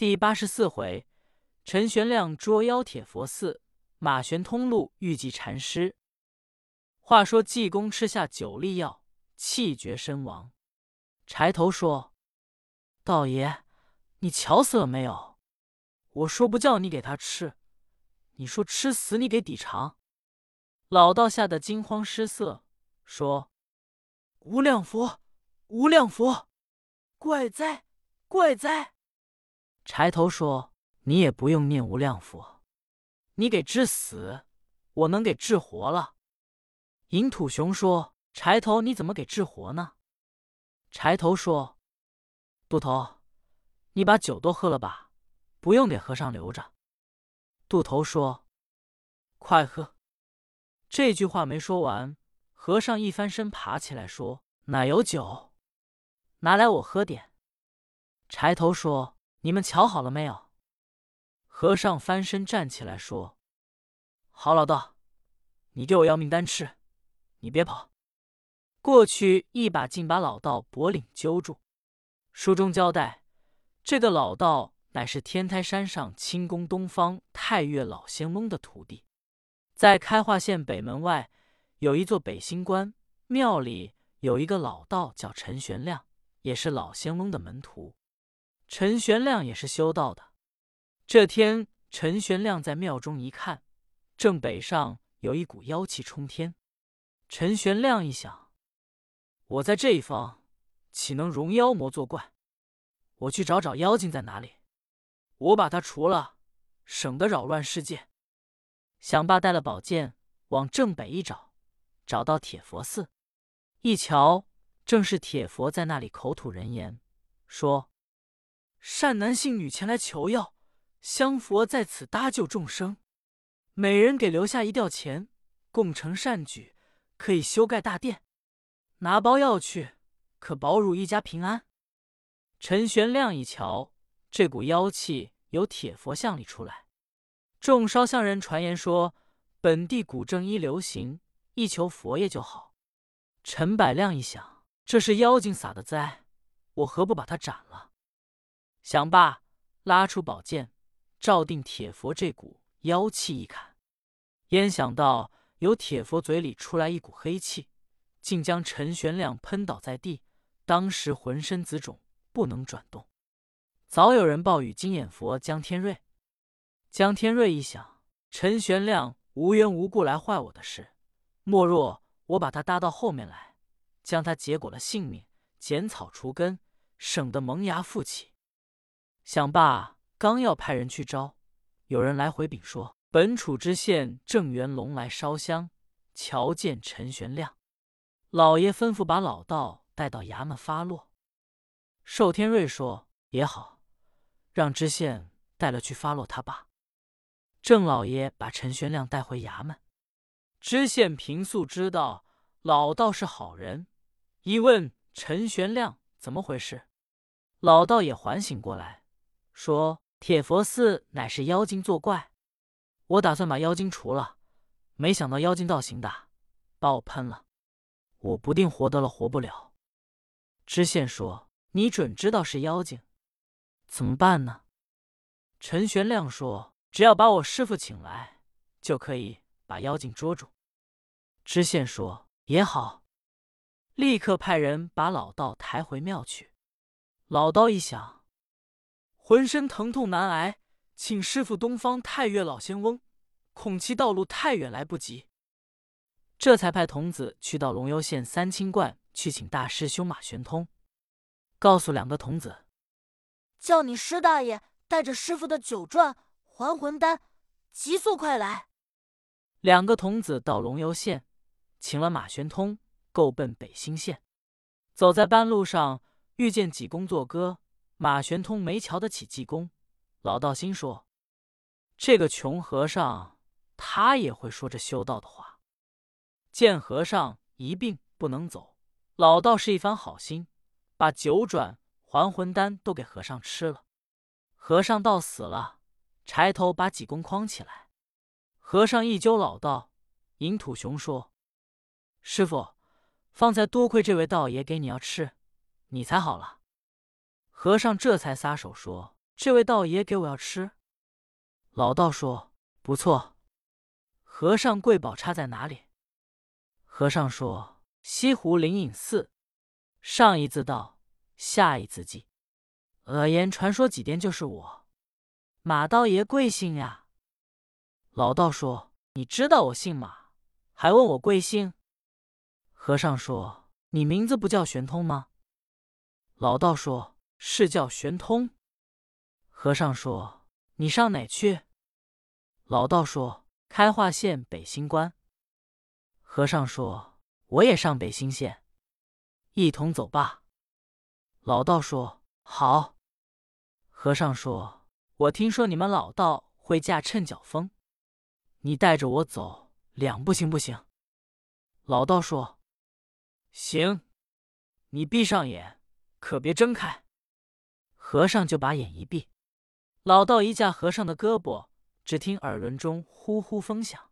第八十四回，陈玄亮捉妖铁佛寺，马玄通路遇忌禅师。话说济公吃下九粒药，气绝身亡。柴头说：“道爷，你瞧死了没有？我说不叫你给他吃，你说吃死你给抵偿。”老道吓得惊慌失色，说：“无量佛，无量佛，怪哉，怪哉！”柴头说：“你也不用念无量佛，你给治死，我能给治活了。”银土熊说：“柴头，你怎么给治活呢？”柴头说：“杜头，你把酒都喝了吧，不用给和尚留着。”杜头说：“快喝。”这句话没说完，和尚一翻身爬起来说：“哪有酒？拿来我喝点。”柴头说：“你们瞧好了没有？”和尚翻身站起来说：“好，老道，你给我要命丹吃。”你别跑！过去一把竟把老道脖领揪住。书中交代，这个老道乃是天台山上清宫东方太岳老仙翁的徒弟。在开化县北门外有一座北星关，庙里有一个老道叫陈玄亮，也是老仙翁的门徒。陈玄亮也是修道的。这天，陈玄亮在庙中一看，正北上有一股妖气冲天。陈玄亮一想，我在这一方岂能容妖魔作怪？我去找找妖精在哪里，我把他除了，省得扰乱世界。想罢，带了宝剑往正北一找，找到铁佛寺，一瞧，正是铁佛在那里口吐人言，说：“善男信女前来求药，香佛在此搭救众生，每人给留下一吊钱，共成善举。”可以修盖大殿，拿包药去，可保汝一家平安。陈玄亮一瞧，这股妖气由铁佛像里出来。众烧香人传言说，本地古正一流行，一求佛爷就好。陈百亮一想，这是妖精撒的灾，我何不把他斩了？想罢，拉出宝剑，照定铁佛这股妖气一砍，焉想到。由铁佛嘴里出来一股黑气，竟将陈玄亮喷倒在地，当时浑身紫肿，不能转动。早有人报与金眼佛江天瑞。江天瑞一想，陈玄亮无缘无故来坏我的事，莫若我把他搭到后面来，将他结果了性命，剪草除根，省得萌芽复起。想罢，刚要派人去招，有人来回禀说。本处知县郑元龙来烧香，瞧见陈玄亮，老爷吩咐把老道带到衙门发落。寿天瑞说：“也好，让知县带了去发落他吧。”郑老爷把陈玄亮带回衙门，知县平素知道老道是好人，一问陈玄亮怎么回事，老道也缓醒过来，说：“铁佛寺乃是妖精作怪。”我打算把妖精除了，没想到妖精倒行的，把我喷了，我不定活得了活不了。知县说：“你准知道是妖精，怎么办呢？”陈玄亮说：“只要把我师傅请来，就可以把妖精捉住。”知县说：“也好。”立刻派人把老道抬回庙去。老道一想，浑身疼痛难挨。请师傅东方太岳老仙翁，恐其道路太远来不及，这才派童子去到龙游县三清观去请大师兄马玄通，告诉两个童子，叫你师大爷带着师傅的九转还魂丹，急速快来。两个童子到龙游县，请了马玄通，够奔北兴县。走在半路上，遇见济公作歌，马玄通没瞧得起济公。老道心说：“这个穷和尚，他也会说这修道的话。”见和尚一病不能走，老道是一番好心，把九转还魂丹都给和尚吃了。和尚到死了，柴头把济公诓起来。和尚一揪老道，银土熊说：“师傅，方才多亏这位道爷给你要吃，你才好了。”和尚这才撒手说。这位道爷给我要吃。”老道说：“不错。”和尚贵宝插在哪里？和尚说：“西湖灵隐寺。”上一字道，下一字记。恶言传说几天就是我。马道爷贵姓呀？老道说：“你知道我姓马，还问我贵姓？”和尚说：“你名字不叫玄通吗？”老道说：“是叫玄通。”和尚说：“你上哪去？”老道说：“开化县北新关。”和尚说：“我也上北新县，一同走吧。”老道说：“好。”和尚说：“我听说你们老道会驾趁脚风，你带着我走两步行不行？”老道说：“行，你闭上眼，可别睁开。”和尚就把眼一闭，老道一架和尚的胳膊，只听耳轮中呼呼风响。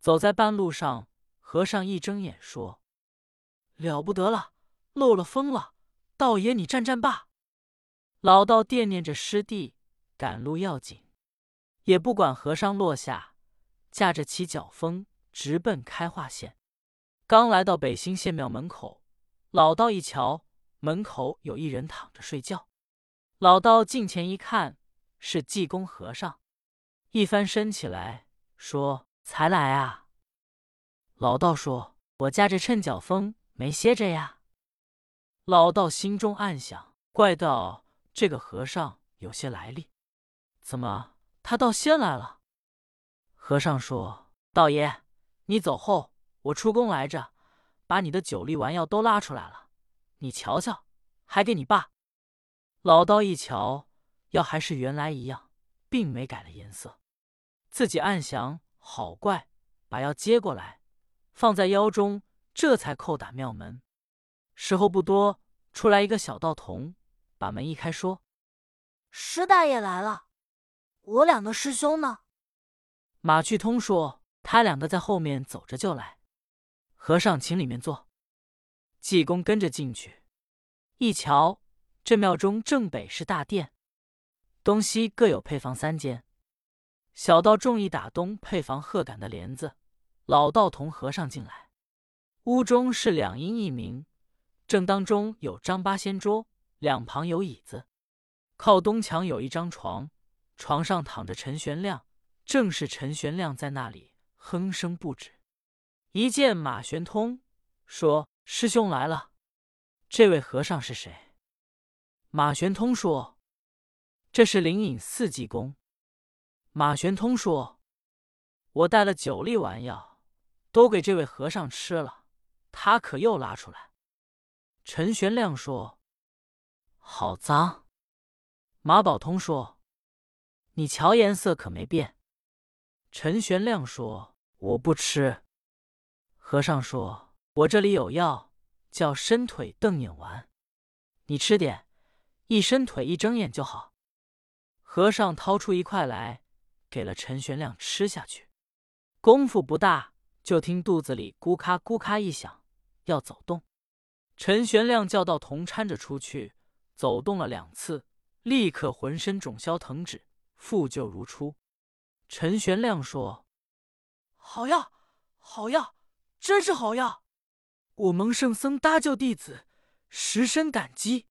走在半路上。和尚一睁眼说：“了不得了，漏了风了！道爷，你站站罢。”老道惦念着师弟，赶路要紧，也不管和尚落下，驾着起脚风，直奔开化县。刚来到北兴县庙门口，老道一瞧，门口有一人躺着睡觉。老道近前一看，是济公和尚，一翻身起来，说：“才来啊。”老道说：“我驾着趁脚风，没歇着呀。”老道心中暗想：“怪道这个和尚有些来历，怎么他倒先来了？”和尚说：“道爷，你走后，我出宫来着，把你的酒力丸药都拉出来了，你瞧瞧，还给你爸。”老道一瞧，药还是原来一样，并没改了颜色。自己暗想：“好怪！”把药接过来。放在腰中，这才叩打庙门。时候不多，出来一个小道童，把门一开，说：“师大爷来了，我两个师兄呢？”马去通说：“他两个在后面走着就来。”和尚请里面坐。济公跟着进去，一瞧，这庙中正北是大殿，东西各有配房三间。小道众一打东配房鹤杆的帘子。老道同和尚进来，屋中是两阴一明，正当中有张八仙桌，两旁有椅子，靠东墙有一张床，床上躺着陈玄亮，正是陈玄亮在那里哼声不止。一见马玄通，说：“师兄来了。”这位和尚是谁？马玄通说：“这是灵隐寺济公。”马玄通说：“我带了九粒丸药。”都给这位和尚吃了，他可又拉出来。陈玄亮说：“好脏。”马宝通说：“你瞧颜色可没变。”陈玄亮说：“我不吃。”和尚说：“我这里有药，叫伸腿瞪眼丸，你吃点，一伸腿一睁眼就好。”和尚掏出一块来，给了陈玄亮吃下去，功夫不大。就听肚子里咕咔咕咔一响，要走动。陈玄亮叫道：“童搀着出去，走动了两次，立刻浑身肿消疼止，复旧如初。”陈玄亮说：“好药，好药，真是好药！我蒙圣僧搭救弟子，十深感激。”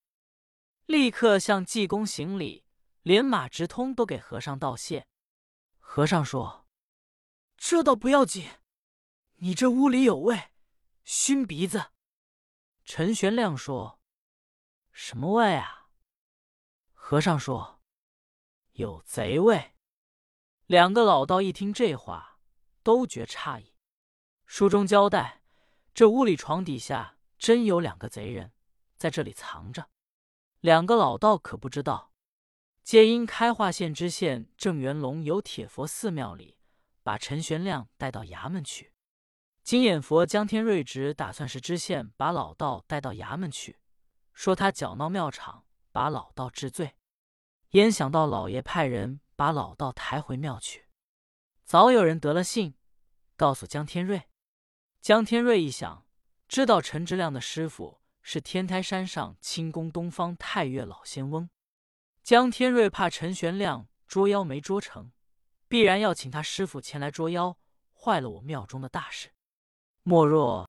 立刻向济公行礼，连马直通都给和尚道谢。和尚说：“这倒不要紧。”你这屋里有味，熏鼻子。陈玄亮说：“什么味啊？”和尚说：“有贼味。”两个老道一听这话，都觉诧异。书中交代，这屋里床底下真有两个贼人在这里藏着。两个老道可不知道，皆因开化县知县郑元龙有铁佛寺庙里，把陈玄亮带到衙门去。金眼佛江天瑞直打算是知县把老道带到衙门去，说他搅闹庙场，把老道治罪。焉想到老爷派人把老道抬回庙去。早有人得了信，告诉江天瑞。江天瑞一想，知道陈直亮的师傅是天台山上清宫东方太岳老仙翁。江天瑞怕陈玄亮捉妖没捉成，必然要请他师傅前来捉妖，坏了我庙中的大事。莫若